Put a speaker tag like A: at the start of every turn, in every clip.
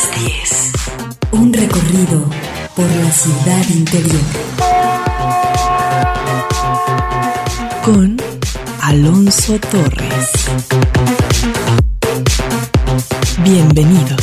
A: las 10.
B: Un recorrido por la ciudad interior. Con Alonso Torres. Bienvenidos.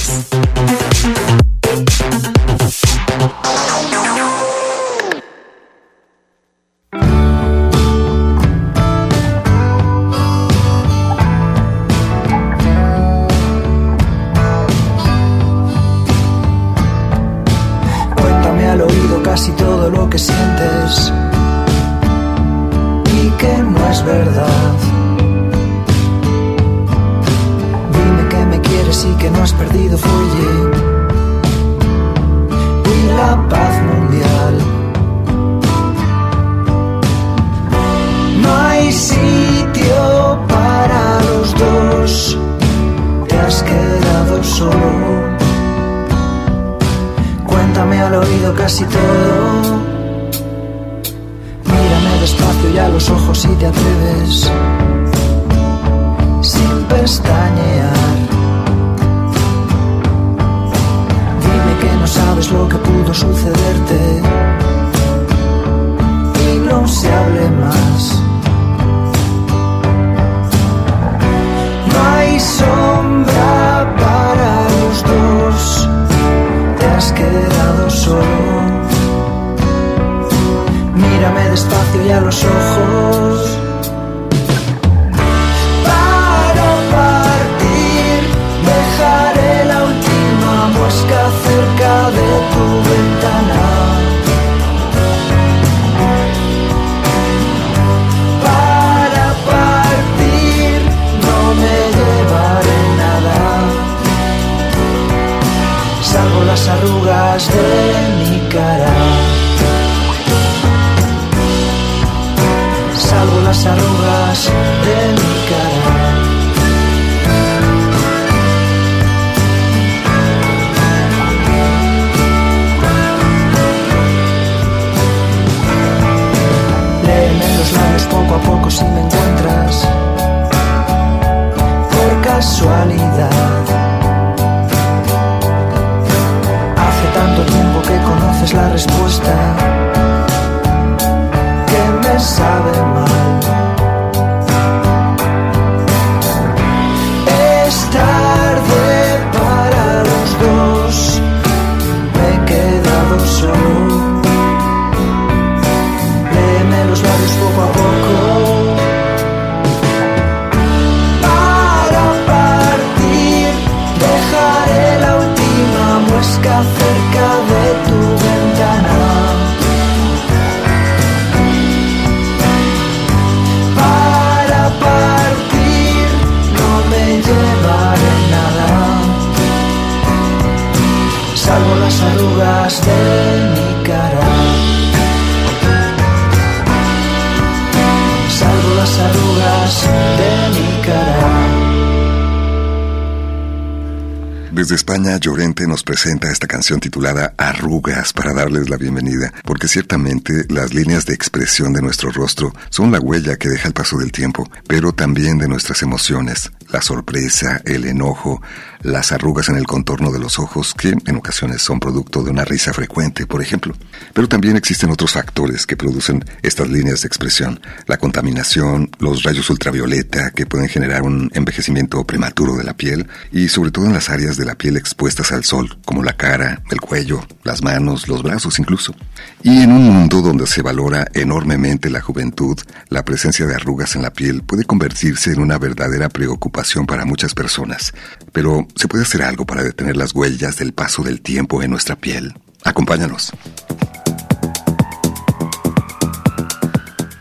A: Llorente nos presenta esta canción titulada Arrugas para darles la bienvenida, porque ciertamente las líneas de expresión de nuestro rostro son la huella que deja el paso del tiempo, pero también de nuestras emociones, la sorpresa, el enojo, las arrugas en el contorno de los ojos, que en ocasiones son producto de una risa frecuente, por ejemplo. Pero también existen otros factores que producen estas líneas de expresión, la contaminación, los rayos ultravioleta que pueden generar un envejecimiento prematuro de la piel y sobre todo en las áreas de la piel expuestas al sol, como la cara, el cuello, las manos, los brazos incluso. Y en un mundo donde se valora enormemente la juventud, la presencia de arrugas en la piel puede convertirse en una verdadera preocupación para muchas personas. Pero ¿Se puede hacer algo para detener las huellas del paso del tiempo en nuestra piel? Acompáñanos.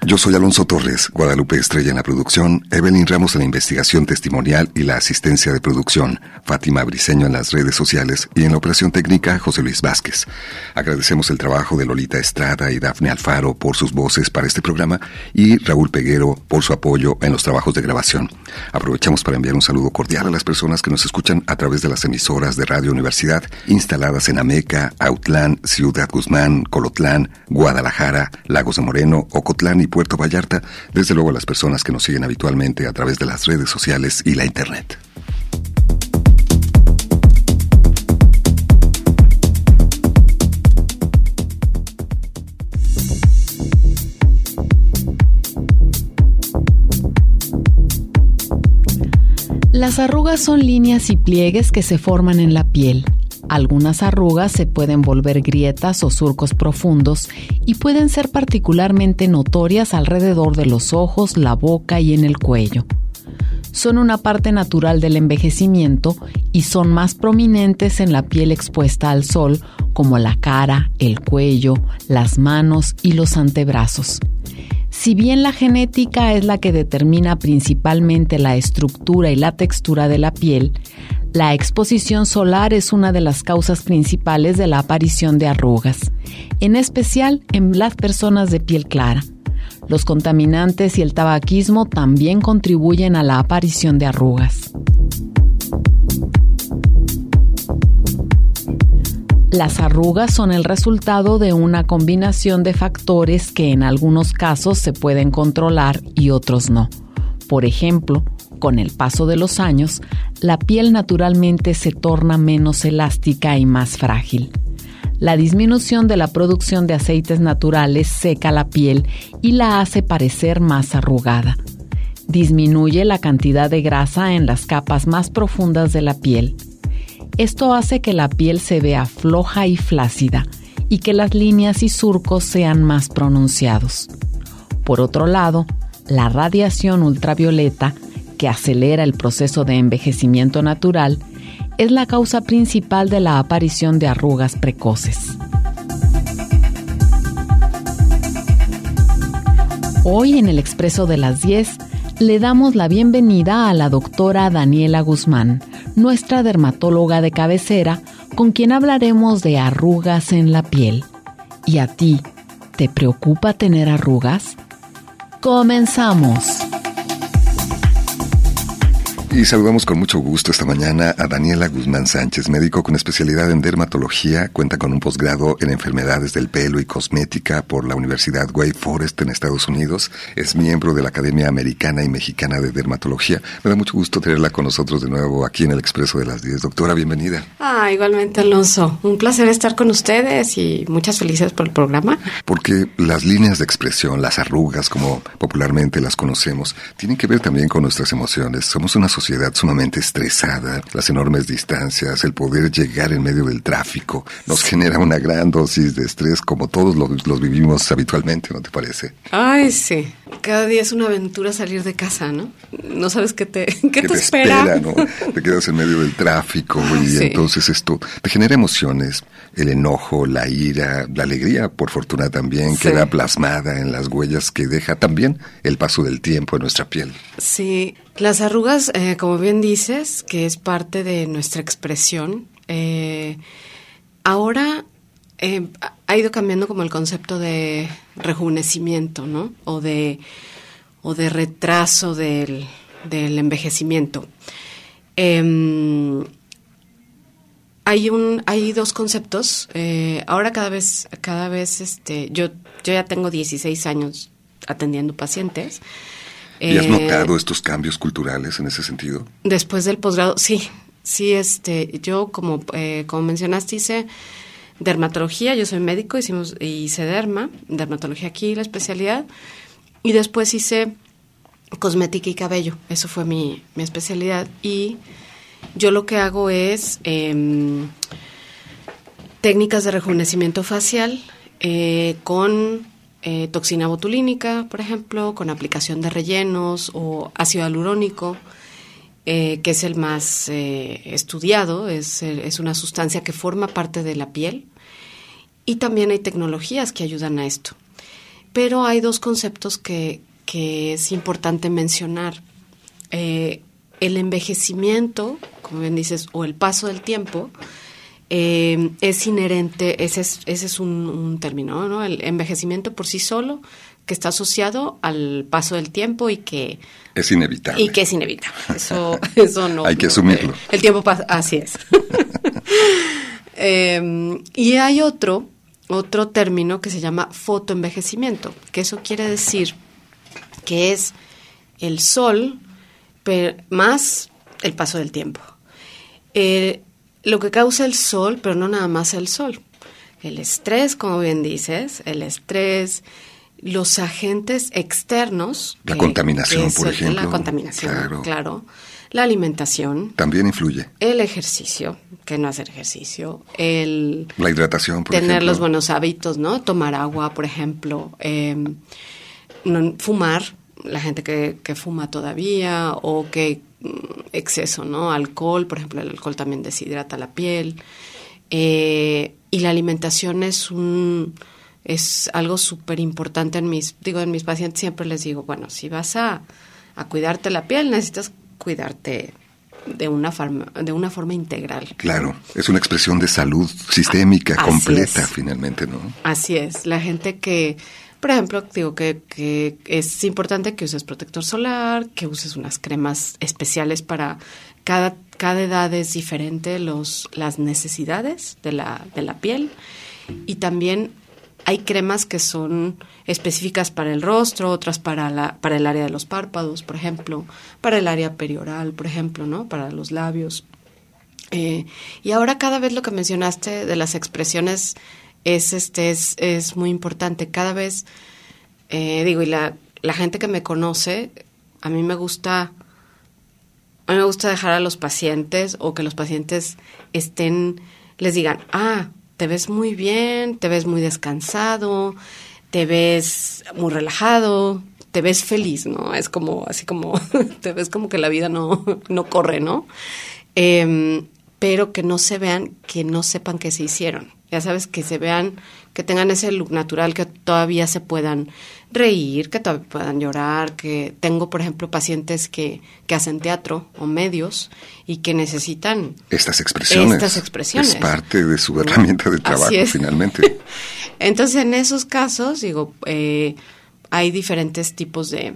A: Yo soy Alonso Torres, Guadalupe Estrella en la producción, Evelyn Ramos en la investigación testimonial y la asistencia de producción, Fátima Briseño en las redes sociales y en la operación técnica José Luis Vázquez. Agradecemos el trabajo de Lolita Estrada y Dafne Alfaro por sus voces para este programa y Raúl Peguero por su apoyo en los trabajos de grabación. Aprovechamos para enviar un saludo cordial a las personas que nos escuchan a través de las emisoras de Radio Universidad instaladas en Ameca, Autlán, Ciudad Guzmán, Colotlán, Guadalajara, Lagos de Moreno, Ocotlán y Puerto Vallarta, desde luego a las personas que nos siguen habitualmente a través de las redes sociales y la internet.
C: Las arrugas son líneas y pliegues que se forman en la piel. Algunas arrugas se pueden volver grietas o surcos profundos y pueden ser particularmente notorias alrededor de los ojos, la boca y en el cuello. Son una parte natural del envejecimiento y son más prominentes en la piel expuesta al sol como la cara, el cuello, las manos y los antebrazos. Si bien la genética es la que determina principalmente la estructura y la textura de la piel, la exposición solar es una de las causas principales de la aparición de arrugas, en especial en las personas de piel clara. Los contaminantes y el tabaquismo también contribuyen a la aparición de arrugas. Las arrugas son el resultado de una combinación de factores que en algunos casos se pueden controlar y otros no. Por ejemplo, con el paso de los años, la piel naturalmente se torna menos elástica y más frágil. La disminución de la producción de aceites naturales seca la piel y la hace parecer más arrugada. Disminuye la cantidad de grasa en las capas más profundas de la piel esto hace que la piel se vea floja y flácida y que las líneas y surcos sean más pronunciados. Por otro lado, la radiación ultravioleta, que acelera el proceso de envejecimiento natural, es la causa principal de la aparición de arrugas precoces. Hoy en el Expreso de las 10 le damos la bienvenida a la doctora Daniela Guzmán, nuestra dermatóloga de cabecera, con quien hablaremos de arrugas en la piel. ¿Y a ti, te preocupa tener arrugas? Comenzamos.
A: Y saludamos con mucho gusto esta mañana a Daniela Guzmán Sánchez, médico con especialidad en dermatología, cuenta con un posgrado en enfermedades del pelo y cosmética por la Universidad Wake Forest en Estados Unidos, es miembro de la Academia Americana y Mexicana de Dermatología. Me da mucho gusto tenerla con nosotros de nuevo aquí en el Expreso de las 10. Doctora, bienvenida.
D: Ah, igualmente Alonso, un placer estar con ustedes y muchas felicidades por el programa.
A: Porque las líneas de expresión, las arrugas, como popularmente las conocemos, tienen que ver también con nuestras emociones. Somos una sociedad sumamente estresada, las enormes distancias, el poder llegar en medio del tráfico, nos genera una gran dosis de estrés como todos los, vivimos habitualmente, ¿no te parece?
D: Ay, sí. Cada día es una aventura salir de casa, ¿no? No sabes qué te, qué te, espera.
A: ¿no? Te quedas en medio del tráfico y entonces esto te genera emociones, el enojo, la ira, la alegría, por fortuna también, queda plasmada en las huellas que deja también el paso del tiempo en nuestra piel.
D: Sí, las arrugas, eh, como bien dices, que es parte de nuestra expresión, eh, ahora eh, ha ido cambiando como el concepto de rejuvenecimiento, ¿no? O de, o de retraso del, envejecimiento. Em, hay un, hay dos conceptos. ahora cada vez, cada vez, este, yo, yo ya tengo 16 años atendiendo pacientes.
A: ¿Y has eh, notado estos cambios culturales en ese sentido?
D: Después del posgrado, sí, sí, este, yo como, eh, como mencionaste hice dermatología, yo soy médico, hicimos, hice derma, dermatología aquí, la especialidad, y después hice cosmética y cabello, eso fue mi, mi especialidad, y yo lo que hago es em, técnicas de rejuvenecimiento facial eh, con eh, toxina botulínica, por ejemplo, con aplicación de rellenos o ácido alurónico, eh, que es el más eh, estudiado, es, es, una sustancia que forma parte de la piel. Y también hay tecnologías que ayudan a esto. Pero hay dos conceptos que, que es importante mencionar. el envejecimiento, como bien dices, o el paso del tiempo, eh, es inherente, ese es, ese es un, término, ¿no? El envejecimiento por sí solo, que está asociado al paso del tiempo y que...
A: Es inevitable.
D: Y que es inevitable. Eso, eso no...
A: Hay que asumirlo.
D: el tiempo pasa, así es. Em, y hay otro, otro término que se llama fotoenvejecimiento, que eso quiere decir que es el sol más el paso del tiempo. Eh, lo que causa el sol, pero no nada más el sol. El estrés, como bien dices, el estrés, los agentes externos.
A: La contaminación, por ejemplo.
D: La contaminación, claro. la alimentación.
A: También influye.
D: El ejercicio, que no hacer ejercicio. El
A: la hidratación, por
D: Tener los buenos hábitos, ¿no? Tomar agua, por ejemplo. Em, fumar, la gente que, que, fuma todavía, o que mm, exceso, ¿no? Alcohol, por ejemplo, el alcohol también deshidrata la piel. Eh, y la alimentación es un es algo súper importante en mis, digo, en mis pacientes siempre les digo, bueno, si vas a, a cuidarte la piel, necesitas cuidarte de una forma, de una forma integral.
A: Claro, es una expresión de salud sistémica completa finalmente, ¿no?
D: Así es, la gente que, por ejemplo, digo que, que es importante que uses protector solar, que uses unas cremas especiales para cada, cada edad es diferente los, las necesidades de la, de la piel y también hay cremas que son específicas para el rostro, otras para, la, para el área de los párpados, por ejemplo, para el área perioral, por ejemplo, ¿no? Para los labios. Eh, y ahora cada vez lo que mencionaste de las expresiones es, este, es, es muy importante. Cada vez, eh, digo, y la, la gente que me conoce, a mí me gusta, a mí me gusta dejar a los pacientes o que los pacientes estén, les digan, ah, te ves muy bien, te ves muy descansado, te ves muy relajado, te ves feliz, ¿no? Es como, así como, te ves como que la vida no, no corre, ¿no? Em, pero que no se vean, que no sepan que se hicieron. Ya sabes, que se vean, que tengan ese look natural, que todavía se puedan reír, que todavía puedan llorar, que tengo, por ejemplo, pacientes que, que hacen teatro o medios y que necesitan
A: estas expresiones.
D: Estas expresiones.
A: Es parte de su herramienta de trabajo, finalmente.
D: Entonces, en esos casos, digo, eh, hay diferentes tipos de,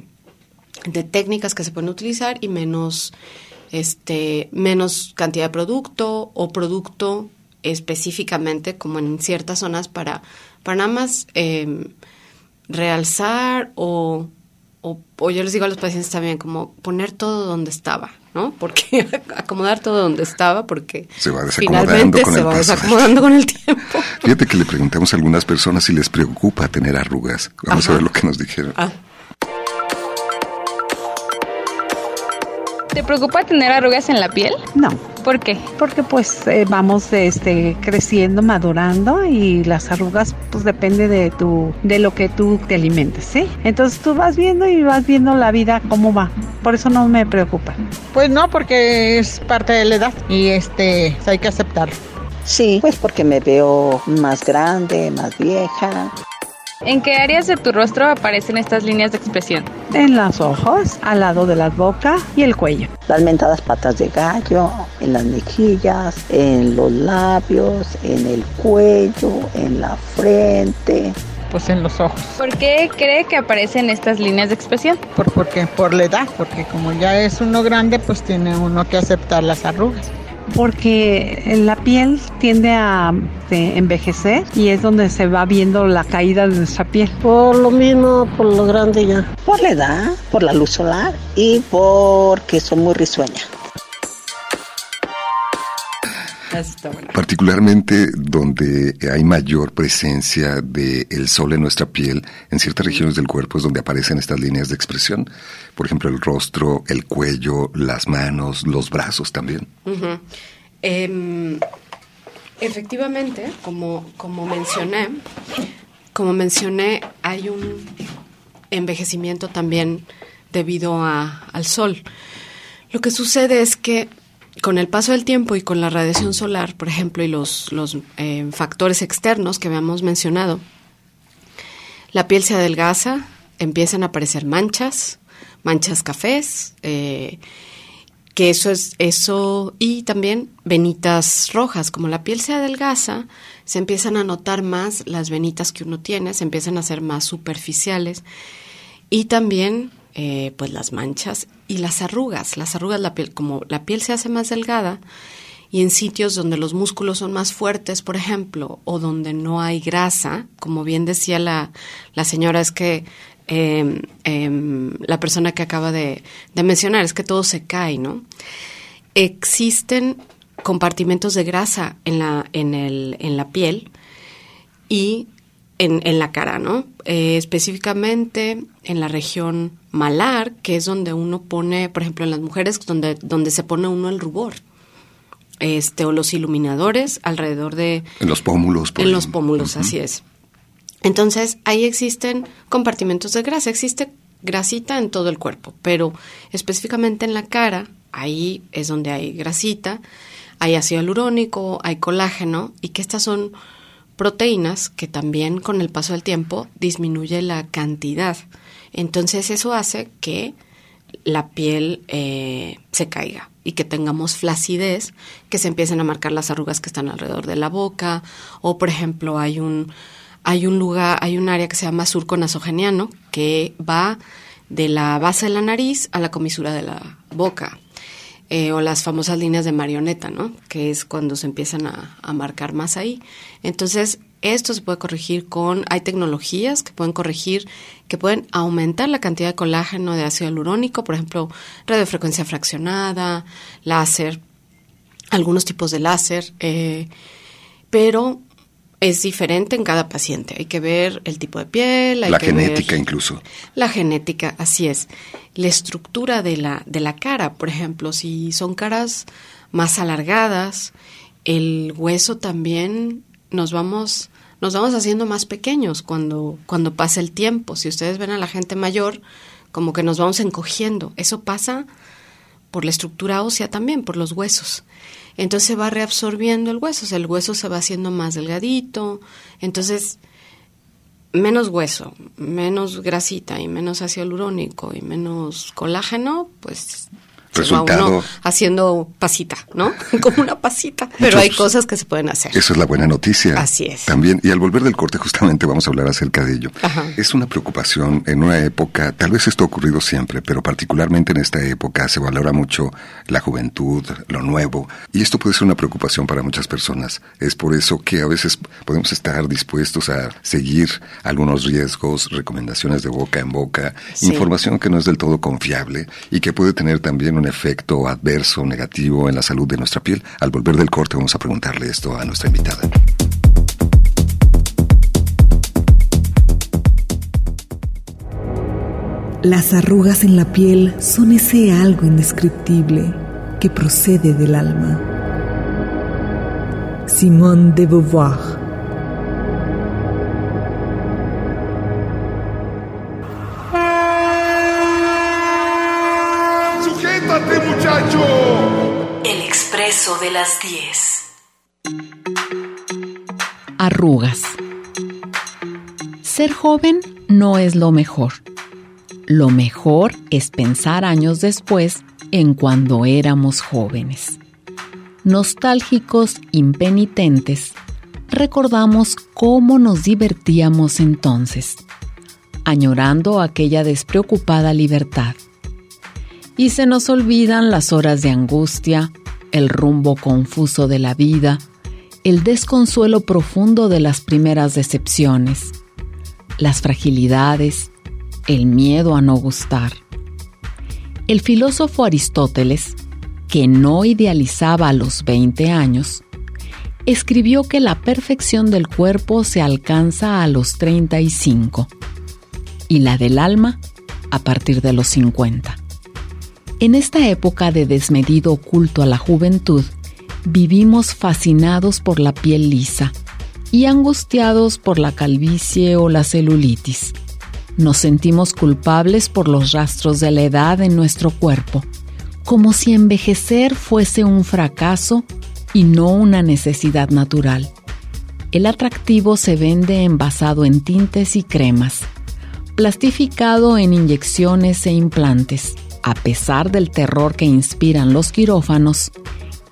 D: de técnicas que se pueden utilizar y menos este menos cantidad de producto o producto específicamente como en ciertas zonas para, para nada más eh, realzar o, o, yo les digo a los pacientes también como poner todo donde estaba, ¿no? Porque acomodar todo donde estaba porque
A: se va finalmente
D: se va desacomodando con el tiempo.
A: Fíjate que le preguntamos a algunas personas si les preocupa tener arrugas. Vamos a ver lo que nos dijeron. Ah.
E: ¿Te preocupa tener arrugas en la piel?
F: No.
E: ¿Por qué?
F: Porque pues eh, vamos este, creciendo, madurando y las arrugas pues depende de tu de lo que tú te alimentes, ¿sí? Entonces tú vas viendo y vas viendo la vida cómo va. Por eso no me preocupa.
G: Pues no, porque es parte de la edad y este hay que aceptarlo.
H: Sí, pues porque me veo más grande, más vieja.
E: ¿En qué áreas de tu rostro aparecen estas líneas de expresión?
F: En los ojos, al lado de la boca y el cuello.
H: Las mentadas patas de gallo, en las mejillas, en los labios, en el cuello, en la frente.
G: Pues en los ojos.
E: ¿Por qué cree que aparecen estas líneas de expresión?
G: Por, porque, por la edad, porque como ya es uno grande, pues tiene uno que aceptar las arrugas
F: porque la piel tiende a envejecer y es donde se va viendo la caída de nuestra piel.
I: Por lo mismo, por lo grande ya.
H: Por la edad, por la luz solar y porque soy muy risueña.
A: Particularmente donde hay mayor presencia del sol en nuestra piel, en ciertas regiones del cuerpo es donde aparecen estas líneas de expresión. Por ejemplo, el rostro, el cuello, las manos, los brazos también.
D: Em, efectivamente, como, como mencioné, como mencioné, hay un envejecimiento también debido al sol. Lo que sucede es que con el paso del tiempo y con la radiación solar, por ejemplo, y los, los eh, factores externos que habíamos mencionado, la piel se adelgaza, empiezan a aparecer manchas, manchas cafés, eh, que eso es eso, y también venitas rojas. Como la piel se adelgaza, se empiezan a notar más las venitas que uno tiene, se empiezan a hacer más superficiales, y también eh, pues las manchas y las arrugas. Las arrugas, la piel, como la piel se hace más delgada y en sitios donde los músculos son más fuertes, por ejemplo, o donde no hay grasa, como bien decía la, la señora, es que em, em, la persona que acaba de, de mencionar, es que todo se cae, ¿no? Existen compartimentos de grasa en la, en el, en la piel y en, en la cara, ¿no? Eh, específicamente en la región malar, que es donde uno pone, por ejemplo, en las mujeres, donde, donde se pone uno el rubor. Este, o los iluminadores alrededor de...
A: En los pómulos.
D: en los pómulos, así es. Entonces, ahí existen compartimentos de grasa, existe grasita en todo el cuerpo, pero específicamente en la cara, ahí es donde hay grasita, hay ácido hialurónico, hay colágeno, y que estas son proteínas que también con el paso del tiempo disminuye la cantidad. Entonces eso hace que la piel eh, se caiga y que tengamos flacidez, que se empiecen a marcar las arrugas que están alrededor de la boca, o por ejemplo hay un hay un lugar, hay un área que se llama surco nasogeniano que va de la base de la nariz a la comisura de la boca. Eh, o las famosas líneas de marioneta, ¿no? Que es cuando se empiezan a, a, marcar más ahí. Entonces, esto se puede corregir con, hay tecnologías que pueden corregir, que pueden aumentar la cantidad de colágeno de ácido hialurónico, por ejemplo, radiofrecuencia fraccionada, láser, algunos tipos de láser, eh, pero es diferente en cada paciente. Hay que ver el tipo de piel, hay
A: la
D: que
A: genética
D: ver
A: incluso.
D: La genética, así es. La estructura de la, de la cara, por ejemplo, si son caras más alargadas, el hueso también nos vamos nos vamos haciendo más pequeños cuando cuando pasa el tiempo. Si ustedes ven a la gente mayor, como que nos vamos encogiendo. Eso pasa por la estructura ósea también, por los huesos. Entonces se va reabsorbiendo el hueso, o sea, el hueso se va haciendo más delgadito, entonces menos hueso, menos grasita y menos ácido hialurónico y menos colágeno, pues
A: Resultado.
D: Se va uno haciendo pasita, ¿no? Como una pasita. Pero hay cosas que se pueden hacer.
A: Eso es la buena noticia.
D: Así es.
A: También, y al volver del corte justamente vamos a hablar acerca de ello.
D: Ajá.
A: Es una preocupación en una época, tal vez esto ha ocurrido siempre, pero particularmente en esta época se valora mucho la juventud, lo nuevo, y esto puede ser una preocupación para muchas personas. Es por eso que a veces podemos estar dispuestos a seguir algunos riesgos, recomendaciones de boca en boca,
D: Sí.
A: información que no es del todo confiable y que puede tener también un efecto adverso, negativo en la salud de nuestra piel. Al volver del corte vamos a preguntarle esto a nuestra invitada.
J: Las arrugas en la piel son ese algo indescriptible que procede del alma. Simone de Beauvoir.
B: El expreso de las 10.
C: Arrugas. Ser joven no es lo mejor. Lo mejor es pensar años después en cuando éramos jóvenes. Nostálgicos impenitentes, recordamos cómo nos divertíamos entonces, añorando aquella despreocupada libertad. Y se nos olvidan las horas de angustia, el rumbo confuso de la vida, el desconsuelo profundo de las primeras decepciones, las fragilidades, el miedo a no gustar. El filósofo Aristóteles, que no idealizaba a los 20 años, escribió que la perfección del cuerpo se alcanza a los 35 y la del alma a partir de los 50. En esta época de desmedido culto a la juventud, vivimos fascinados por la piel lisa y angustiados por la calvicie o la celulitis. Nos sentimos culpables por los rastros de la edad en nuestro cuerpo, como si envejecer fuese un fracaso y no una necesidad natural. El atractivo se vende envasado en tintes y cremas, plastificado en inyecciones e implantes. A pesar del terror que inspiran los quirófanos,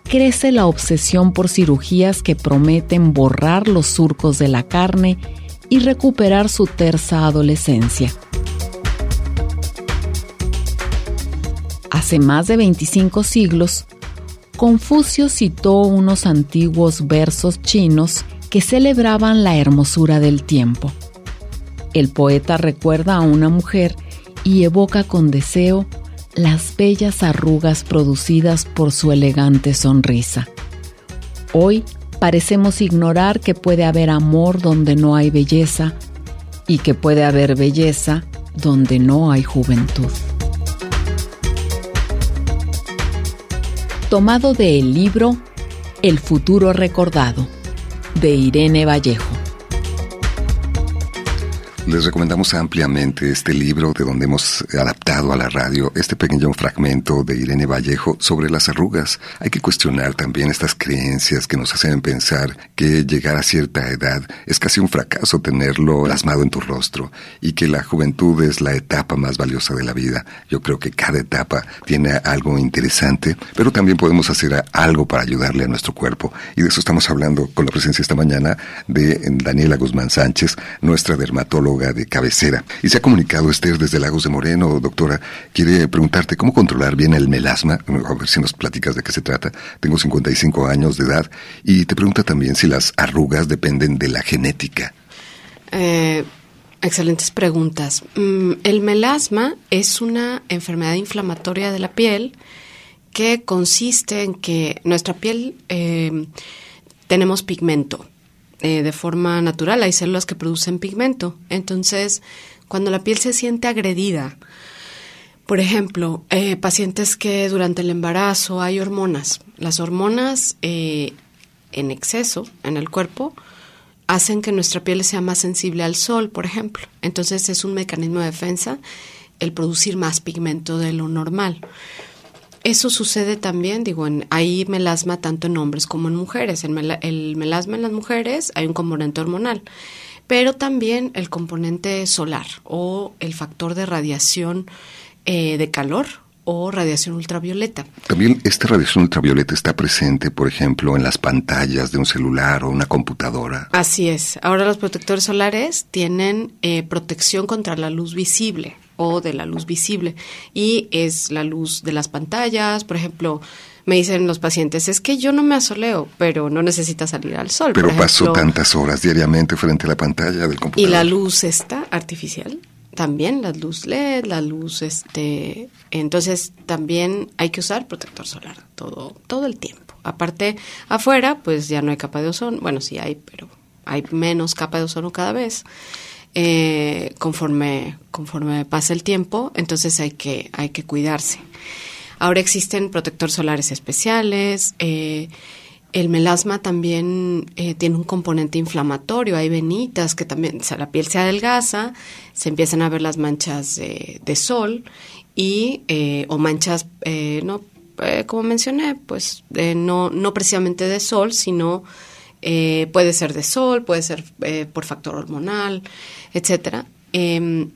C: crece la obsesión por cirugías que prometen borrar los surcos de la carne y recuperar su tersa adolescencia. Hace más de 25 siglos, Confucio citó unos antiguos versos chinos que celebraban la hermosura del tiempo. El poeta recuerda a una mujer y evoca con deseo las bellas arrugas producidas por su elegante sonrisa. Hoy parecemos ignorar que puede haber amor donde no hay belleza y que puede haber belleza donde no hay juventud. Tomado del libro El futuro recordado, de Irene Vallejo.
A: Les recomendamos ampliamente este libro de donde hemos adaptado a la radio este pequeño fragmento de Irene Vallejo sobre las arrugas. Hay que cuestionar también estas creencias que nos hacen pensar que llegar a cierta edad es casi un fracaso tenerlo plasmado en tu rostro y que la juventud es la etapa más valiosa de la vida. Yo creo que cada etapa tiene algo interesante, pero también podemos hacer algo para ayudarle a nuestro cuerpo. Y de eso estamos hablando con la presencia esta mañana de Daniela Guzmán Sánchez, nuestra dermatóloga de cabecera. Y se ha comunicado Esther desde Lagos de Moreno, doctora. Quiere preguntarte cómo controlar bien el melasma. A ver si nos platicas de qué se trata. Tengo 55 años de edad y te pregunta también si las arrugas dependen de la genética.
D: Eh, excelentes preguntas. Mm, el melasma es una enfermedad inflamatoria de la piel que consiste en que nuestra piel eh, tenemos pigmento eh, de forma natural. Hay células que producen pigmento. Entonces, cuando la piel se siente agredida, por ejemplo, eh, pacientes que durante el embarazo hay hormonas. Las hormonas eh, en exceso en el cuerpo hacen que nuestra piel sea más sensible al sol, por ejemplo. Entonces es un mecanismo de defensa el producir más pigmento de lo normal. Eso sucede también, digo, en, hay melasma tanto en hombres como en mujeres. El, el melasma en las mujeres hay un componente hormonal, pero también el componente solar o el factor de radiación eh, de calor o radiación ultravioleta.
A: También esta radiación ultravioleta está presente, por ejemplo, en las pantallas de un celular o una computadora.
D: Así es. Ahora los protectores solares tienen eh, protección contra la luz visible o de la luz visible y es la luz de las pantallas, por ejemplo, me dicen los pacientes, es que yo no me asoleo, pero no necesita salir al sol.
A: Pero paso tantas horas diariamente frente a la pantalla del computador.
D: Y la luz está artificial, también la luz LED, la luz este, entonces también hay que usar protector solar todo todo el tiempo. Aparte afuera, pues ya no hay capa de ozono, bueno, sí hay, pero hay menos capa de ozono cada vez. Eh, conforme, conforme pasa el tiempo, entonces hay que, hay que cuidarse. Ahora existen protectores solares especiales. Eh, el melasma también eh, tiene un componente inflamatorio. Hay venitas que también, o sea, la piel se adelgaza, se empiezan a ver las manchas de, sol y o manchas, no, como mencioné, pues no, no precisamente de sol, sino eh, puede ser de sol, puede ser eh, por factor hormonal, etcétera. Em,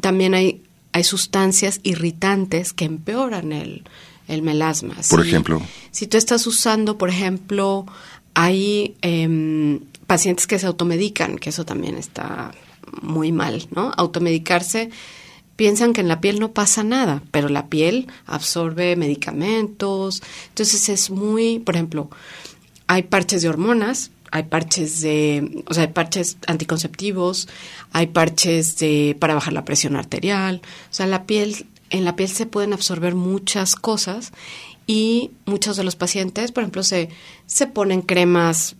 D: también hay, hay sustancias irritantes que empeoran el, el melasma.
A: Por ejemplo.
D: Si tú estás usando, por ejemplo, hay em, pacientes que se automedican, que eso también está muy mal, ¿no? Automedicarse piensan que en la piel no pasa nada, pero la piel absorbe medicamentos. Entonces es muy, por ejemplo, hay parches de hormonas, hay parches de, o sea, parches anticonceptivos, hay parches de para bajar la presión arterial, o sea, la piel en la piel se pueden absorber muchas cosas y muchos de los pacientes, por ejemplo, se se ponen cremas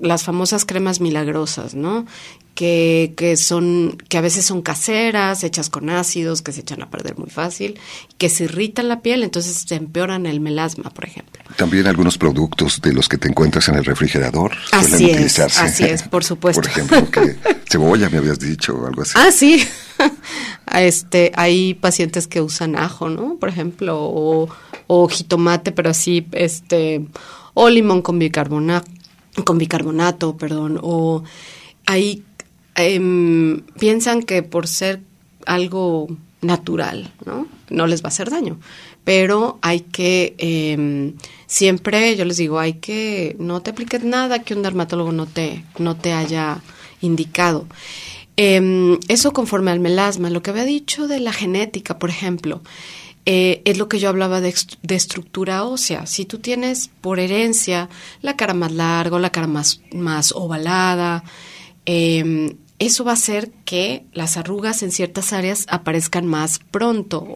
D: las famosas cremas milagrosas, ¿no? Que, que, son, que a veces son caseras, hechas con ácidos, que se echan a perder muy fácil, que se irritan la piel, entonces se empeoran el melasma, por ejemplo.
A: También algunos productos de los que te encuentras en el refrigerador
D: así suelen utilizarse. Así es, por supuesto.
A: Por ejemplo, que cebolla me habías dicho o algo así.
D: Ah, sí. este, hay pacientes que usan ajo, ¿no? Por ejemplo, o, o jitomate, pero así, este, o limón con bicarbonato con bicarbonato, perdón, o hay, em, piensan que por ser algo natural, ¿no? No les va a hacer daño. Pero hay que, eh, siempre yo les digo, hay que, no te apliques nada que un dermatólogo no te, no te haya indicado. Eh, eso conforme al melasma, lo que había dicho de la genética, por ejemplo, eh, es lo que yo hablaba de, estructura ósea. Si tú tienes por herencia la cara más larga, la cara más, más ovalada, eh, eso va a hacer que las arrugas en ciertas áreas aparezcan más pronto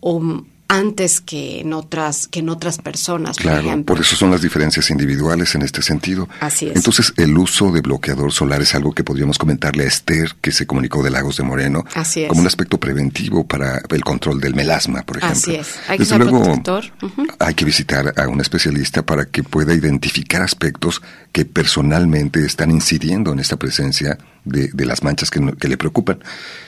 D: o, antes que en otras que en otras personas.
A: Claro,
D: por, ejemplo.
A: por eso son las diferencias individuales en este sentido.
D: Así es.
A: Entonces, el uso de bloqueador solar es algo que podríamos comentarle a Esther, que se comunicó de Lagos de Moreno,
D: Así es.
A: como un aspecto preventivo para el control del melasma, por ejemplo.
D: Así es. Hay que
A: Desde luego,
D: protector. Ujú.
A: hay que visitar a un especialista para que pueda identificar aspectos que personalmente están incidiendo en esta presencia de, de las manchas que, no- que le preocupan.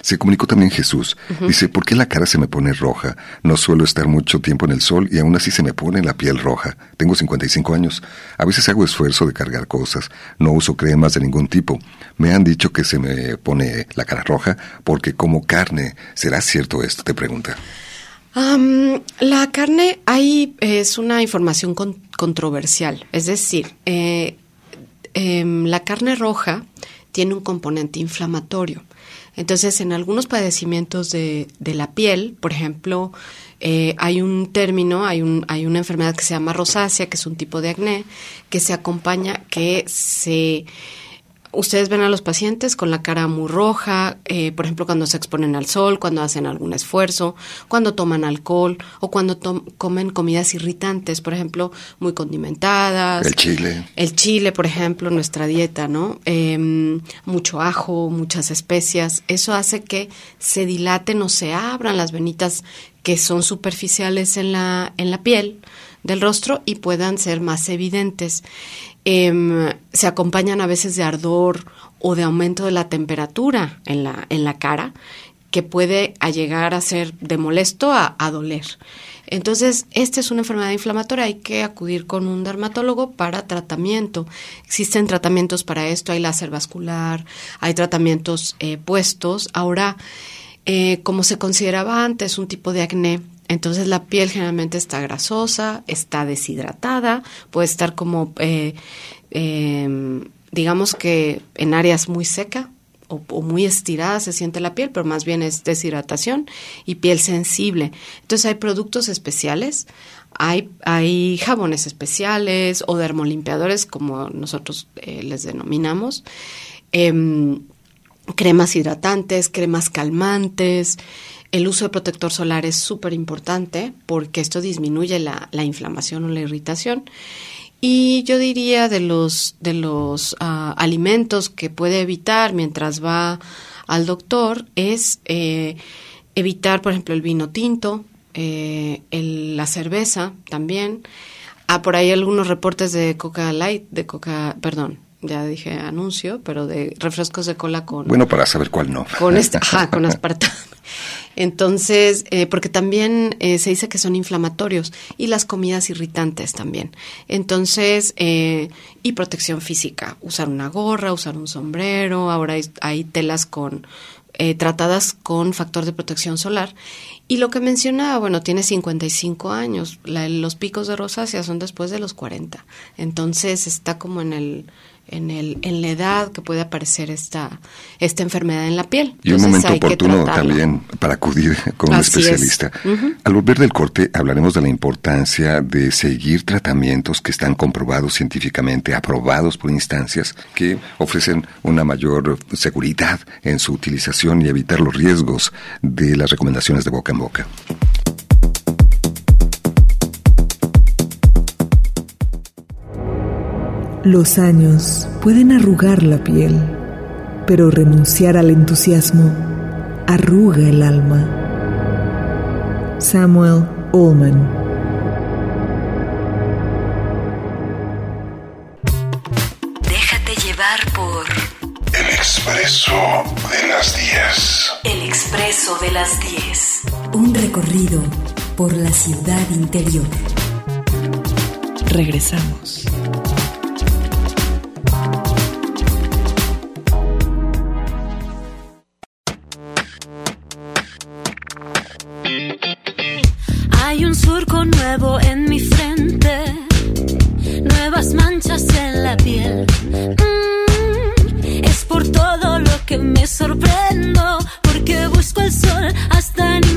A: Se comunicó también Jesús. Dice, ¿por qué la cara se me pone roja? No suelo estar mucho tiempo en el sol y aún así se me pone la piel roja. Tengo 55 años. A veces hago esfuerzo de cargar cosas. No uso cremas de ningún tipo. Me han dicho que se me pone la cara roja porque como carne. ¿Será cierto esto? Te pregunta.
D: La carne hay es una información con- controversial, es decir, eh, em, la carne roja tiene un componente inflamatorio. Entonces, en algunos padecimientos de, de la piel, por ejemplo, eh, hay un término, hay, un, hay una enfermedad que se llama rosácea, que es un tipo de acné, que se acompaña, que se... Ustedes ven a los pacientes con la cara muy roja, eh, por ejemplo, cuando se exponen al sol, cuando hacen algún esfuerzo, cuando toman alcohol o cuando comen comidas irritantes, por ejemplo, muy condimentadas.
A: El chile.
D: El chile, por ejemplo, nuestra dieta, ¿no? Em, mucho ajo, muchas especias. Eso hace que se dilaten o se abran las venitas que son superficiales en la, en la piel del rostro y puedan ser más evidentes. Em, se acompañan a veces de ardor o de aumento de la temperatura en la, en la cara que puede llegar a ser de molesto a, a doler. Entonces, esta es una enfermedad inflamatoria, hay que acudir con un dermatólogo para tratamiento. Existen tratamientos para esto, hay láser vascular, hay tratamientos eh, puestos. Ahora, eh, como se consideraba antes un tipo de acné, entonces la piel generalmente está grasosa, está deshidratada, puede estar como, eh, eh, digamos que en áreas muy secas o, muy estirada se siente la piel, pero más bien es deshidratación y piel sensible. Entonces hay productos especiales, hay, hay jabones especiales o dermolimpiadores, como nosotros eh, les denominamos. Em, cremas hidratantes, cremas calmantes. El uso de protector solar es súper importante porque esto disminuye la, la inflamación o la irritación. Y yo diría de los, de los ah, alimentos que puede evitar mientras va al doctor es eh, evitar, por ejemplo, el vino tinto, eh, el- la cerveza también. Ah, por ahí algunos reportes de Coca Light, de Coca, perdón, ya dije anuncio, pero de refrescos de cola con
A: Bueno, para saber cuál no.
D: con este, ajá, con aspartame. Entonces, eh, porque también eh, se dice que son inflamatorios y las comidas irritantes también. Entonces, eh, y protección física, usar una gorra, usar un sombrero, ahora hay, hay telas con eh, tratadas con factor de protección solar. Y lo que mencionaba, bueno, tiene 55 años, la- los picos de rosácea son después de los 40. Entonces, está como en el en el en la edad que puede aparecer esta esta enfermedad en la piel.
A: Y un momento oportuno también para acudir con un
D: Así es.
A: especialista. Al volver del corte hablaremos de la importancia de seguir tratamientos que están comprobados científicamente, aprobados por instancias que ofrecen una mayor seguridad en su utilización y evitar los riesgos de las recomendaciones de boca en boca.
J: Los años pueden arrugar la piel, pero renunciar al entusiasmo arruga el alma. Samuel Ullman
B: Déjate llevar por
K: El expreso de las 10.
B: El Expreso de las 10. Un recorrido por la ciudad interior.
C: Regresamos.
L: Nuevo en mi frente, nuevas manchas en la piel. Mm, es por todo lo que me sorprendo, porque busco el sol hasta en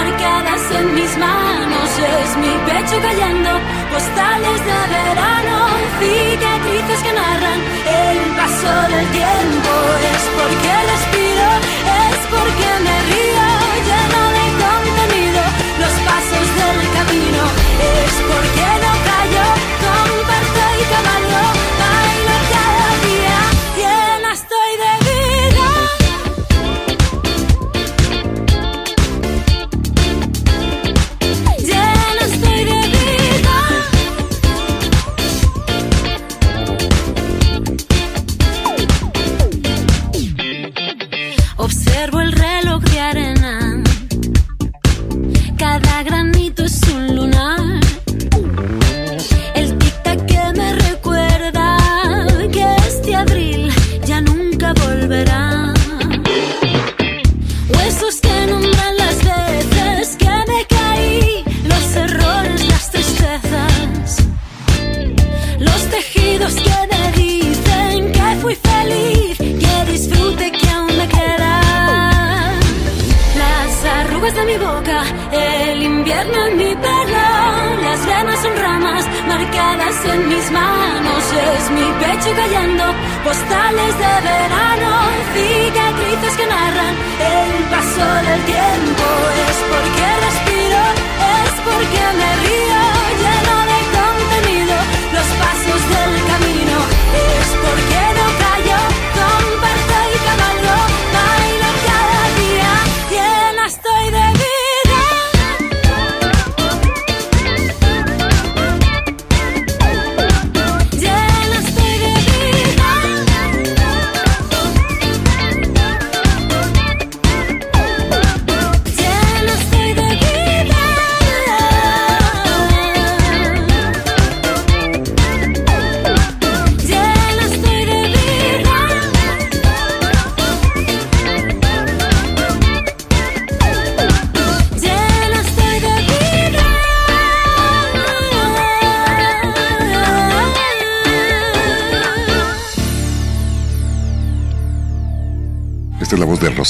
L: marcadas en mis manos, es mi pecho cayendo, postales de verano, cicatrices que narran el paso del tiempo, es porque respiro, es porque me río, lleno de contenido, los pasos del camino, es porque no callo, comparto y cabalgo,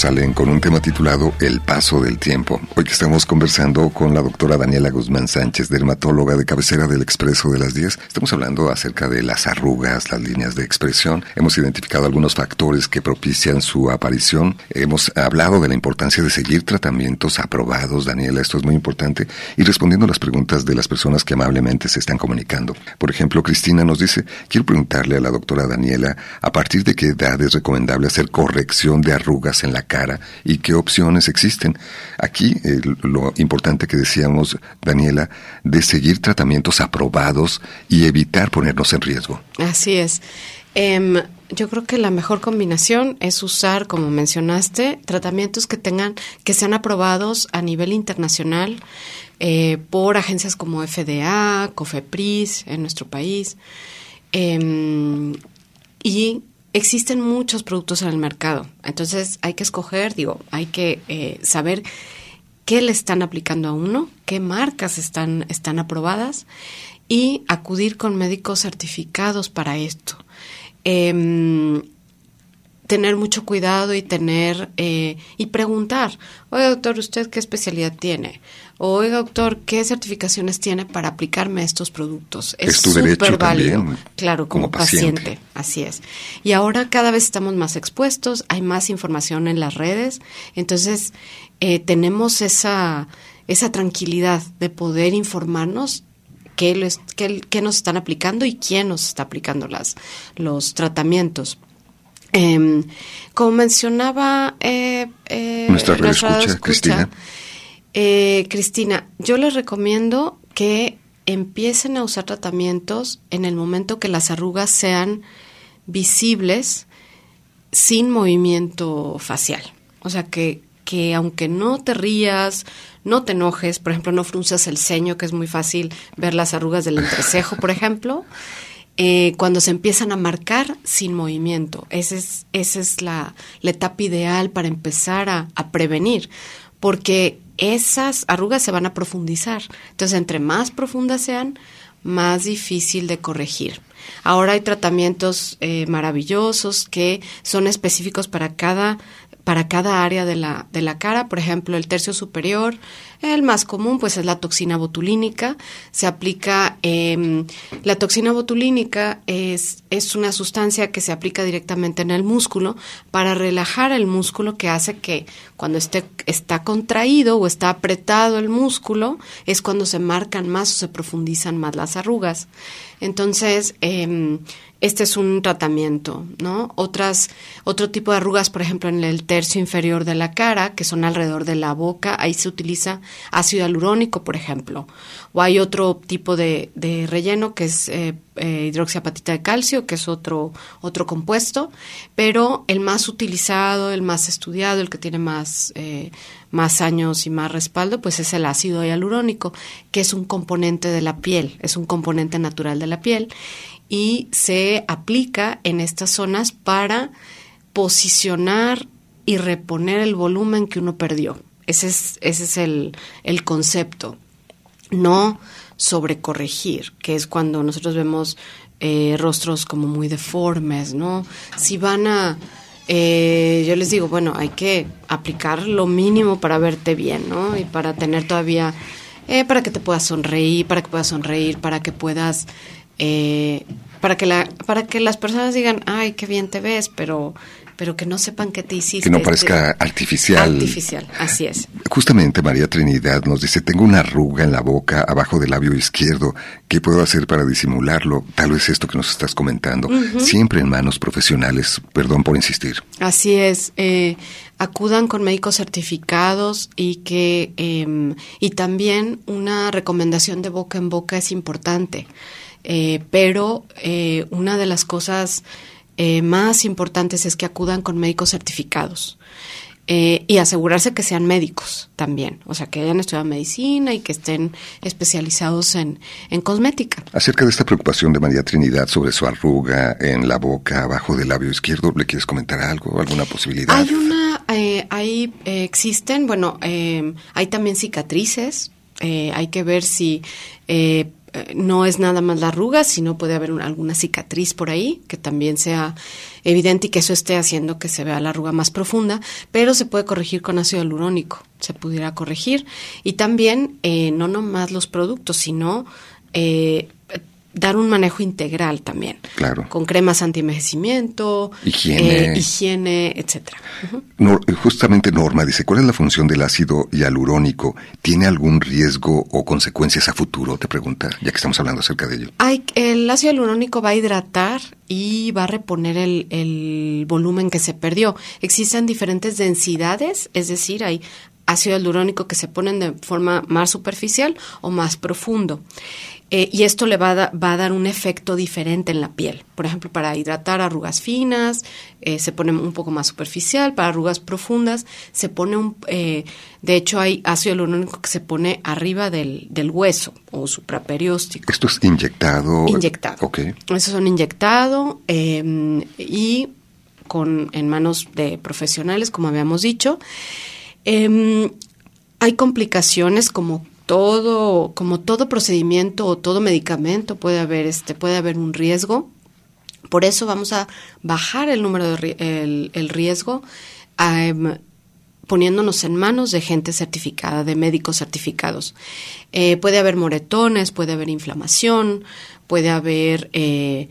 A: Rosalén con un tema titulado El paso del tiempo. Hoy estamos conversando con la doctora Daniela Guzmán Sánchez, dermatóloga de cabecera del Expreso de las 10, estamos hablando acerca de las arrugas, las líneas de expresión. Hemos identificado algunos factores que propician su aparición. Hemos hablado de la importancia de seguir tratamientos aprobados, Daniela, esto es muy importante, y respondiendo a las preguntas de las personas que amablemente se están comunicando. Por ejemplo, Cristina nos dice, quiero preguntarle a la doctora Daniela, ¿a partir de qué edad es recomendable hacer corrección de arrugas en la cara y qué opciones existen? Aquí eh, lo importante que decíamos, Daniela, de seguir tratamientos aprobados y evitar ponernos en riesgo.
D: Así es. Em, yo creo que la mejor combinación es usar, como mencionaste, tratamientos que tengan, que sean aprobados a nivel internacional eh, por agencias como FDA, COFEPRIS en nuestro país. Em, y existen muchos productos en el mercado. Entonces hay que escoger, digo, hay que eh, saber qué le están aplicando a uno, qué marcas están, están aprobadas y acudir con médicos certificados para esto. Em, tener mucho cuidado y tener eh, y preguntar, oiga doctor, ¿usted qué especialidad tiene? Oiga doctor, ¿qué certificaciones tiene para aplicarme estos productos?
A: Es tu derecho
D: súper válido.
A: también,
D: Claro, como,
A: como paciente.
D: paciente. Así es. Y ahora cada vez estamos más expuestos, hay más información en las redes, entonces eh, tenemos esa, esa tranquilidad de poder informarnos qué, les- qué- qué nos están aplicando y quién nos está aplicando las, los tratamientos. Em, como mencionaba eh, eh,
A: Nuestra radioescucha,
D: radioescucha,
A: Cristina.
D: eh, Cristina, yo les recomiendo que empiecen a usar tratamientos en el momento que las arrugas sean visibles sin movimiento facial. O sea, que, que aunque no te rías, no te enojes, por ejemplo, no frunzas el ceño, que es muy fácil ver las arrugas del entrecejo, por ejemplo, eh, cuando se empiezan a marcar sin movimiento. Esa es, esa es la, etapa ideal para empezar a, a prevenir, porque esas arrugas se van a profundizar. Entonces, entre más profundas sean, más difícil de corregir. Ahora hay tratamientos eh, maravillosos que son específicos para cada para cada área de la, de la cara, por ejemplo, el tercio superior, el más común pues es la toxina botulínica, se aplica, eh, la toxina botulínica es, es una sustancia que se aplica directamente en el músculo para relajar el músculo que hace que cuando está contraído o está apretado el músculo es cuando se marcan más o se profundizan más las arrugas. Entonces, eh, este es un tratamiento, ¿no? Otras, otro tipo de arrugas, por ejemplo, en el tercio inferior de la cara, que son alrededor de la boca, ahí se utiliza ácido hialurónico, por ejemplo. O hay otro tipo de, relleno que es eh, eh, hidroxiapatita de calcio, que es otro, otro compuesto, pero el más utilizado, el más estudiado, el que tiene más, eh, más años y más respaldo, pues es el ácido hialurónico, que es un componente de la piel, es un componente natural de la piel y se aplica en estas zonas para posicionar y reponer el volumen que uno perdió. Ese es, ese es el, el concepto. No sobrecorregir, que es cuando nosotros vemos eh, rostros como muy deformes, ¿no? Si van a... Eh, yo les digo, bueno, hay que aplicar lo mínimo para verte bien, ¿no? Y para tener todavía, eh, para que te puedas sonreír, para que puedas sonreír, para que puedas eh, para que la para que las personas digan ay qué bien te ves pero pero que no sepan que te hiciste
A: que no parezca artificial.
D: artificial así es.
A: Justamente María Trinidad nos dice tengo una arruga en la boca abajo del labio izquierdo. Qué puedo hacer para disimularlo tal vez esto que nos estás comentando. Siempre en manos profesionales perdón por insistir.
D: Así es eh, acudan con médicos certificados y que eh, y también una recomendación de boca en boca es importante eh, pero eh, una de las cosas eh, más importantes es que acudan con médicos certificados. y asegurarse que sean médicos también, o sea, que hayan estudiado medicina y que estén especializados en, en cosmética.
A: Acerca de esta preocupación de María Trinidad sobre su arruga en la boca, abajo del labio izquierdo, ¿le quieres comentar algo, alguna posibilidad?
D: Hay una, eh, hay, eh, existen, bueno, eh, hay también cicatrices, hay que ver si no es nada más la arruga, sino puede haber alguna cicatriz por ahí que también sea evidente y que eso esté haciendo que se vea la arruga más profunda, pero se puede corregir con ácido hialurónico, se pudiera corregir. Y también, eh, no nomás los productos, sino eh, dar un manejo integral también.
A: Claro.
D: Con cremas anti-envejecimiento,
A: higiene,
D: eh, higiene etcétera.
A: no, justamente Norma dice, ¿cuál es la función del ácido hialurónico? ¿Tiene algún riesgo o consecuencias a futuro? Te pregunta, ya que estamos hablando acerca de ello.
D: Hay, el ácido hialurónico va a hidratar y va a reponer el, el volumen que se perdió. Existen diferentes densidades, es decir, hay ácido hialurónico que se ponen de forma más superficial o más profundo. Eh, y esto le va a, da, va a, dar un efecto diferente en la piel. Por ejemplo, para hidratar arrugas finas, eh, se pone un poco más superficial. Para arrugas profundas, se pone un. Eh, de hecho, hay ácido hialurónico que se pone arriba del, del hueso o supraperióstico.
A: ¿Esto es inyectado?
D: Inyectado.
A: Ok.
D: Esos son inyectados y con, en manos de profesionales, como habíamos dicho. hay complicaciones como todo, como todo procedimiento o todo medicamento puede haber, este, puede haber un riesgo. Por eso vamos a bajar el número de el, riesgo um, poniéndonos en manos de gente certificada, de médicos certificados. Eh, puede haber moretones, puede haber inflamación, puede haber eh,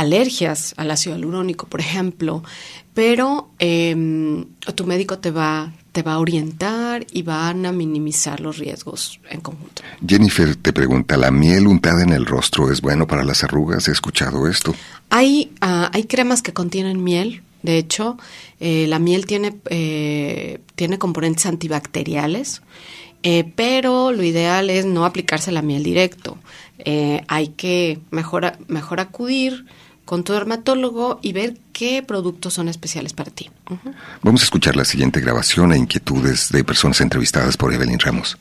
D: alergias al ácido hialurónico, por ejemplo, pero eh, tu médico te va, te va a orientar y van a minimizar los riesgos en conjunto.
A: Jennifer te pregunta, ¿la miel untada en el rostro es bueno para las arrugas? He escuchado esto.
D: Hay, uh, hay cremas que contienen miel. De hecho, eh, la miel tiene, eh, tiene componentes antibacteriales, eh, pero lo ideal es no aplicarse la miel directo. Eh, hay que mejor, mejor acudir con tu dermatólogo y ver qué productos son especiales para ti.
A: Vamos a escuchar la siguiente grabación e inquietudes de personas entrevistadas por Evelyn Ramos.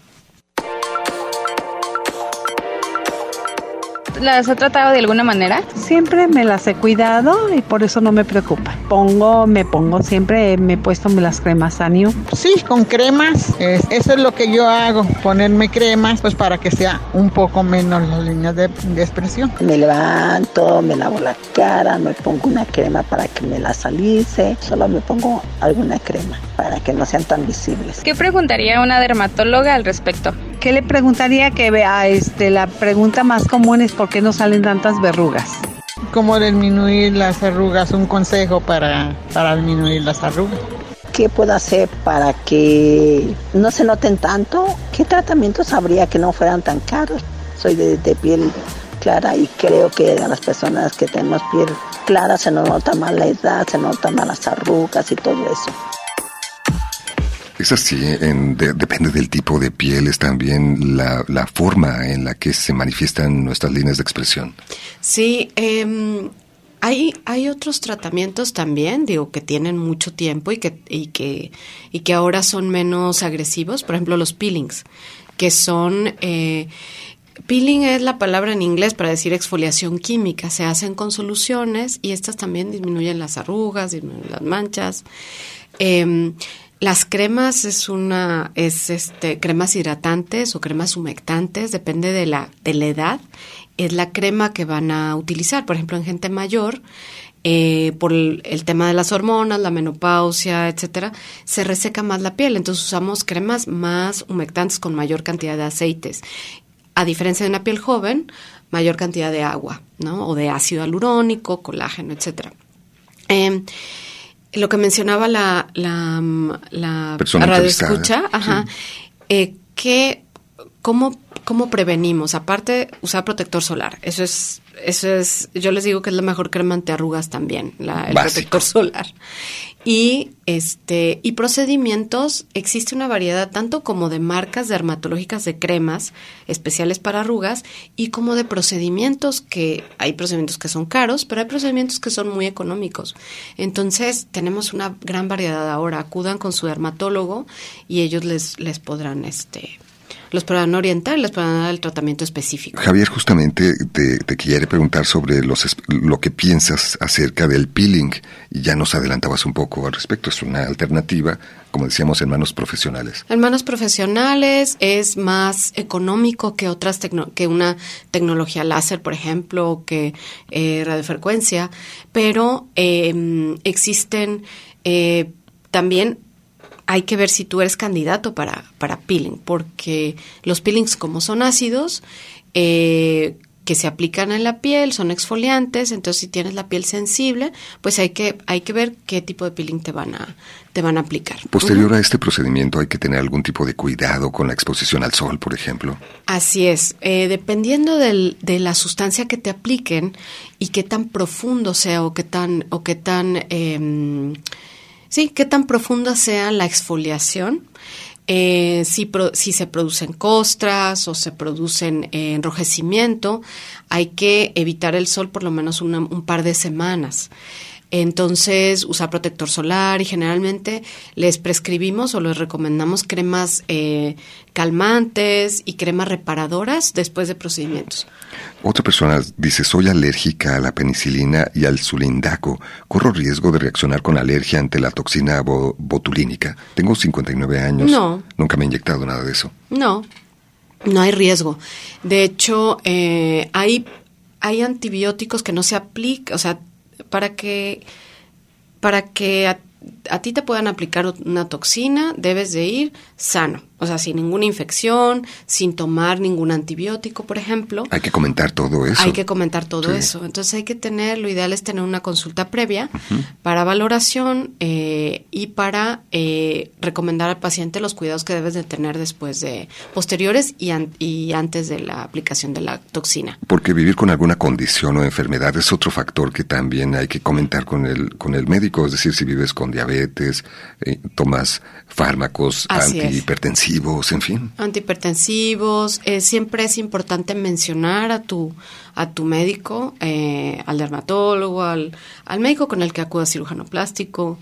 E: Las ha tratado de alguna manera?
F: Siempre me las he cuidado y por eso no me preocupa. Pongo, me pongo siempre, me he puesto las cremas Sanio.
G: Sí, con cremas. eso es lo que yo hago, ponerme cremas, pues para que sea un poco menos las líneas de, de expresión.
H: Me levanto, me lavo la cara, me pongo una crema para que me la salice. Solo me pongo alguna crema para que no sean tan visibles.
E: ¿Qué preguntaría una dermatóloga al respecto?
F: ¿Qué le preguntaría que vea este la pregunta más común es por qué no salen tantas verrugas?
G: ¿Cómo disminuir las arrugas? Un consejo para, para disminuir las arrugas.
H: ¿Qué puedo hacer para que no se noten tanto? ¿Qué tratamientos habría que no fueran tan caros? Soy de, de piel clara y creo que a las personas que tenemos piel clara se nos nota más la edad, se nota más las arrugas y todo eso.
A: Es así, en, depende del tipo de piel, es también la, la, forma en la que se manifiestan nuestras líneas de expresión.
D: Sí, eh, hay, hay otros tratamientos también, digo, que tienen mucho tiempo y que, y que, y que ahora son menos agresivos, por ejemplo, los peelings, que son... Eh, Peeling es la palabra en inglés para decir exfoliación química. Se hacen con soluciones y estas también disminuyen las arrugas, disminuyen las manchas. Eh, las cremas es una, es este, cremas hidratantes o cremas humectantes, depende de la, de la edad. Es la crema que van a utilizar. Por ejemplo, en gente mayor, eh, por el, tema de las hormonas, la menopausia, etcétera, se reseca más la piel. Entonces usamos cremas más humectantes con mayor cantidad de aceites. A diferencia de una piel joven, mayor cantidad de agua, ¿no? O de ácido alurónico, colágeno, etcétera. Eh, lo que mencionaba la, la, la radio escucha, ajá, eh, que cómo, cómo prevenimos, aparte usar protector solar, eso es eso es, yo les digo que es la mejor crema antiarrugas también, la, el protector solar. Y este, y procedimientos, existe una variedad tanto como de marcas dermatológicas de cremas especiales para arrugas y como de procedimientos que hay procedimientos que son caros, pero hay procedimientos que son muy económicos. Entonces, tenemos una gran variedad ahora. Acudan con su dermatólogo y ellos les, les podrán este los podrán orientar les podrán dar el tratamiento específico.
A: Javier, justamente te, te quiere preguntar sobre los, lo que piensas acerca del peeling. Y ya nos adelantabas un poco al respecto. Es una alternativa, como decíamos, en manos profesionales.
D: En manos profesionales es más económico que otras que una tecnología láser, por ejemplo, o que eh, radiofrecuencia, pero eh, existen eh, también hay que ver si tú eres candidato para, para peeling, porque los peelings como son ácidos, eh, que se aplican en la piel, son exfoliantes, entonces si tienes la piel sensible, pues hay que, hay que ver qué tipo de peeling te van a, te van a aplicar.
A: Posterior a este procedimiento hay que tener algún tipo de cuidado con la exposición al sol, por ejemplo.
D: Así es, eh, dependiendo del, de la sustancia que te apliquen y qué tan profundo sea o qué tan, o qué tan eh, Sí, qué tan profunda sea la exfoliación. Eh, si, si, se producen costras o se producen eh, enrojecimiento, hay que evitar el sol por lo menos un par de semanas. Entonces, usar protector solar y generalmente les prescribimos o les recomendamos cremas eh, calmantes y cremas reparadoras después de procedimientos.
A: Otra persona dice, soy alérgica a la penicilina y al sulindaco. ¿Corro riesgo de reaccionar con alergia ante la toxina botulínica? Tengo 59 años.
D: No.
A: Nunca me he inyectado nada de eso.
D: No, no hay riesgo. De hecho, eh, hay, hay antibióticos que no se aplican, o sea, para que, para que a, ti te puedan aplicar una toxina, debes de ir sano. O sea, sin ninguna infección, sin tomar ningún antibiótico, por ejemplo.
A: Hay que comentar todo eso.
D: Hay que comentar todo eso. Entonces hay que tener, lo ideal es tener una consulta previa para valoración eh, y para eh, recomendar al paciente los cuidados que debes de tener después de posteriores y, y antes de la aplicación de la toxina.
A: Porque vivir con alguna condición o enfermedad es otro factor que también hay que comentar con el, con el médico. Es decir, si vives con diabetes, eh, tomas fármacos antihipertensivos, en fin.
D: Antihipertensivos. Eh, siempre es importante mencionar a tu, a tu médico, eh, al dermatólogo, al, al, médico con el que acuda cirujano plástico.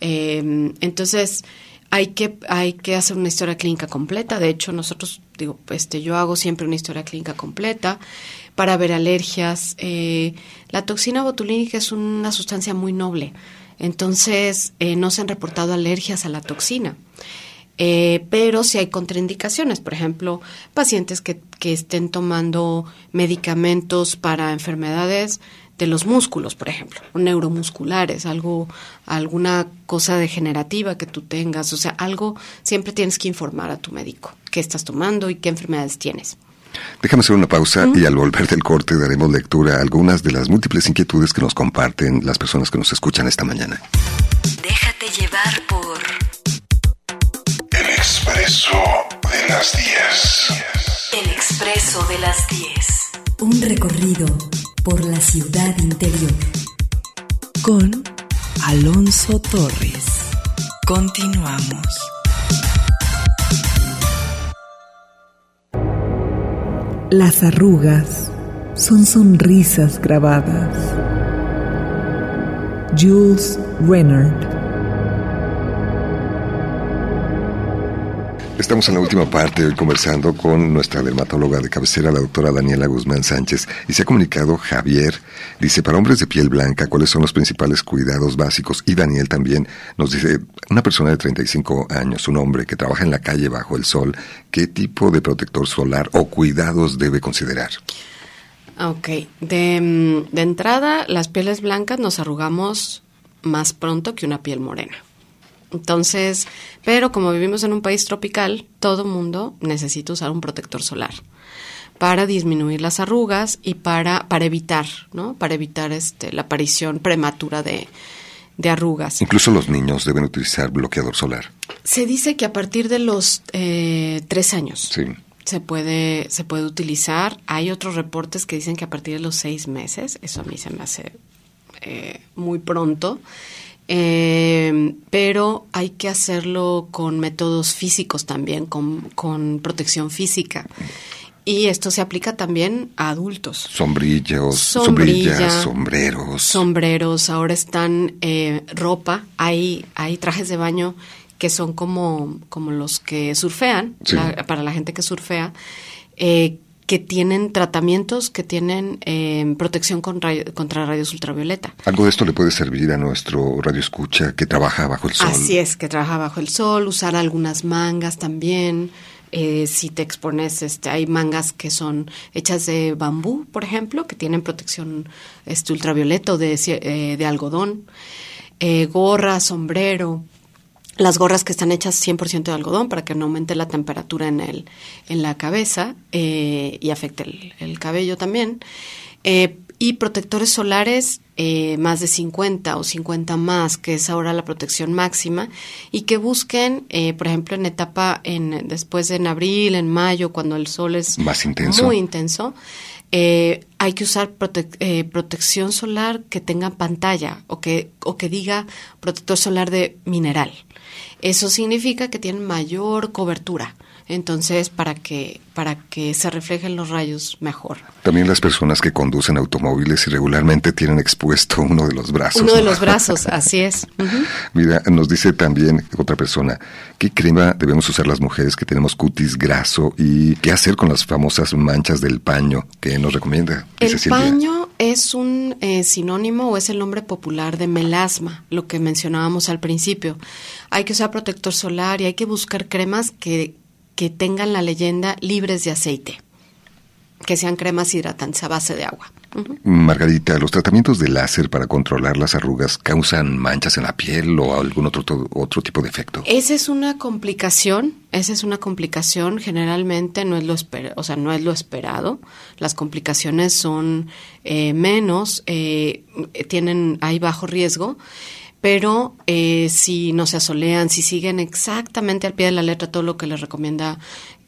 D: Eh, entonces, hay que, hay que hacer una historia clínica completa. De hecho, nosotros, digo, este, yo hago siempre una historia clínica completa para ver alergias. Eh, la toxina botulínica es una sustancia muy noble, entonces eh, no se han reportado alergias a la toxina. Eh, pero si hay contraindicaciones, por ejemplo, pacientes que, que estén tomando medicamentos para enfermedades de los músculos, por ejemplo, neuromusculares, algo, alguna cosa degenerativa que tú tengas, o sea, algo, siempre tienes que informar a tu médico qué estás tomando y qué enfermedades tienes.
A: Déjame hacer una pausa y al volver del corte daremos lectura a algunas de las múltiples inquietudes que nos comparten las personas que nos escuchan esta mañana.
B: Déjate llevar por
K: El expreso de las 10.
B: El expreso de las 10. Un recorrido por la ciudad interior.
J: Con Alonso Torres. Continuamos. Las arrugas son sonrisas grabadas. Jules Renard.
A: Estamos en la última parte hoy conversando con nuestra dermatóloga de cabecera, la doctora Daniela Guzmán Sánchez, y se ha comunicado Javier, dice, para hombres de piel blanca, ¿cuáles son los principales cuidados básicos? Y Daniel también nos dice, una persona de 35 años, un hombre que trabaja en la calle bajo el sol, ¿qué tipo de protector solar o cuidados debe considerar?
D: Ok, de, mm, de entrada, las pieles blancas nos arrugamos más pronto que una piel morena. Entonces, pero como vivimos en un país tropical, todo mundo necesita usar un protector solar para disminuir las arrugas y para, para evitar, ¿no? Para evitar este, la aparición prematura de, de arrugas.
A: Incluso los niños deben utilizar bloqueador solar.
D: Se dice que a partir de los eh, tres años
A: Sí.
D: se puede, se puede utilizar. Hay otros reportes que dicen que a partir de los seis meses, eso a mí se me hace eh, muy pronto, eh, pero hay que hacerlo con métodos físicos también, con, con protección física. Y esto se aplica también a adultos.
A: Sombrillos,
D: Sombrilla,
A: sombrillas, sombreros.
D: Sombreros, ahora están eh, ropa, hay, hay trajes de baño que son como, como los que surfean,
A: Sí.
D: la- para la gente que surfea, eh, que tienen tratamientos, que tienen eh, protección con contra rayos ultravioleta.
A: Algo de esto le puede servir a nuestro radio escucha que trabaja bajo el sol.
D: Así es, que trabaja bajo el sol, usar algunas mangas también. eh, si te expones, este, hay mangas que son hechas de bambú, por ejemplo, que tienen protección este, ultravioleta o de, eh, de algodón. Eh, gorra, sombrero. Las gorras que están hechas 100% de algodón para que no aumente la temperatura en, el, en la cabeza eh, y afecte el, el cabello también. Eh, y protectores solares eh, más de 50 o 50 más, que es ahora la protección máxima, y que busquen, eh, por ejemplo, en etapa, en, después de en abril, en mayo, cuando el sol es
A: Más intenso.
D: muy intenso, eh, hay que usar prote- eh, protección solar que tenga pantalla o que, o que diga protector solar de mineral. Eso significa que tienen mayor cobertura. Entonces, para que, para que se reflejen los rayos mejor.
A: También las personas que conducen automóviles y regularmente tienen expuesto uno de los brazos.
D: Uno de
A: ¿no?
D: los brazos, así es.
A: Mira, nos dice también otra persona, ¿qué crema debemos usar las mujeres que tenemos cutis graso y qué hacer con las famosas manchas del paño que nos recomienda?
D: El
A: Silvia.
D: paño es un eh, sinónimo o es el nombre popular de melasma, lo que mencionábamos al principio. Hay que usar protector solar y hay que buscar cremas que, que tengan la leyenda libres de aceite, que sean cremas hidratantes a base de agua.
A: Margarita, ¿los tratamientos de láser para controlar las arrugas causan manchas en la piel o algún otro, otro tipo de efecto?
D: Esa es una complicación, esa es una complicación, generalmente no es lo esper- o sea, no es lo esperado. Las complicaciones son eh, menos, eh, tienen, hay bajo riesgo, pero eh, si no se asolean, si siguen exactamente al pie de la letra todo lo que les recomienda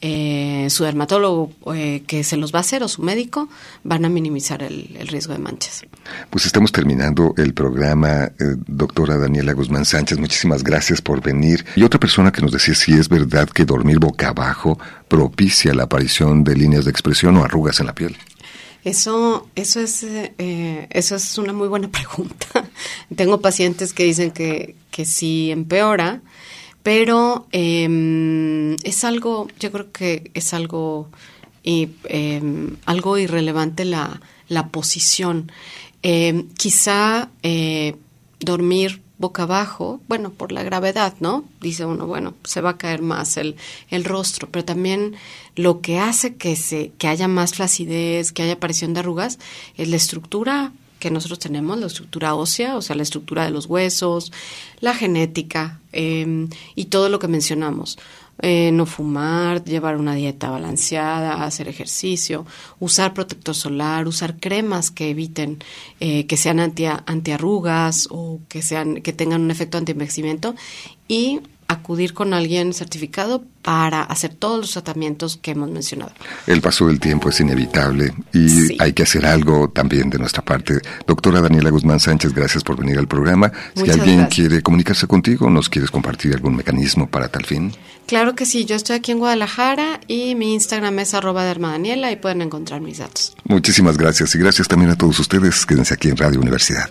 D: eh, su dermatólogo eh, que se los va a hacer o su médico, van a minimizar el, el riesgo de manchas.
A: Pues estamos terminando el programa, eh, doctora Daniela Guzmán Sánchez. Muchísimas gracias por venir. Y otra persona que nos decía si es verdad que dormir boca abajo propicia la aparición de líneas de expresión o arrugas en la piel.
D: Eso, eso es, eh, eso es una muy buena pregunta. Tengo pacientes que dicen que, que sí empeora, pero eh, es algo, yo creo que es algo em, algo irrelevante la, la posición. Em, quizá eh, dormir boca abajo, bueno, por la gravedad, ¿no? Dice uno, bueno, se va a caer más el, el rostro, pero también lo que hace que, se, que haya más flacidez, que haya aparición de arrugas, es la estructura que nosotros tenemos, la estructura ósea, o sea, la estructura de los huesos, la genética em, y todo lo que mencionamos. Eh, no fumar, llevar una dieta balanceada, hacer ejercicio, usar protector solar, usar cremas que eviten eh, que sean anti, antiarrugas o que sean que tengan un efecto antienvejecimiento. Y acudir con alguien certificado para hacer todos los tratamientos que hemos mencionado.
A: El paso del tiempo es inevitable y hay que hacer algo también de nuestra parte. Doctora Daniela Guzmán Sánchez, gracias por venir al programa. si alguien quiere comunicarse contigo, ¿nos quieres compartir algún mecanismo para tal fin?
D: Claro que sí, yo estoy aquí en Guadalajara y mi Instagram es arroba de Daniela y pueden encontrar mis datos.
A: Muchísimas gracias y gracias también a todos ustedes. Quédense aquí en Radio Universidad.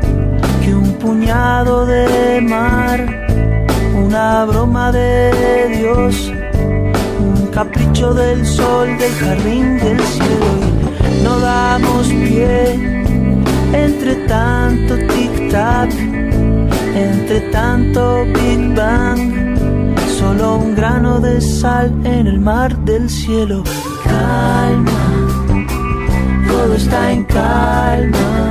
M: puñado de mar, una broma de Dios, un capricho del sol del jardín del cielo. Y no damos pie entre tanto tic-tac, entre tanto Big Bang, solo un grano de sal en el mar del cielo. Calma, todo está en calma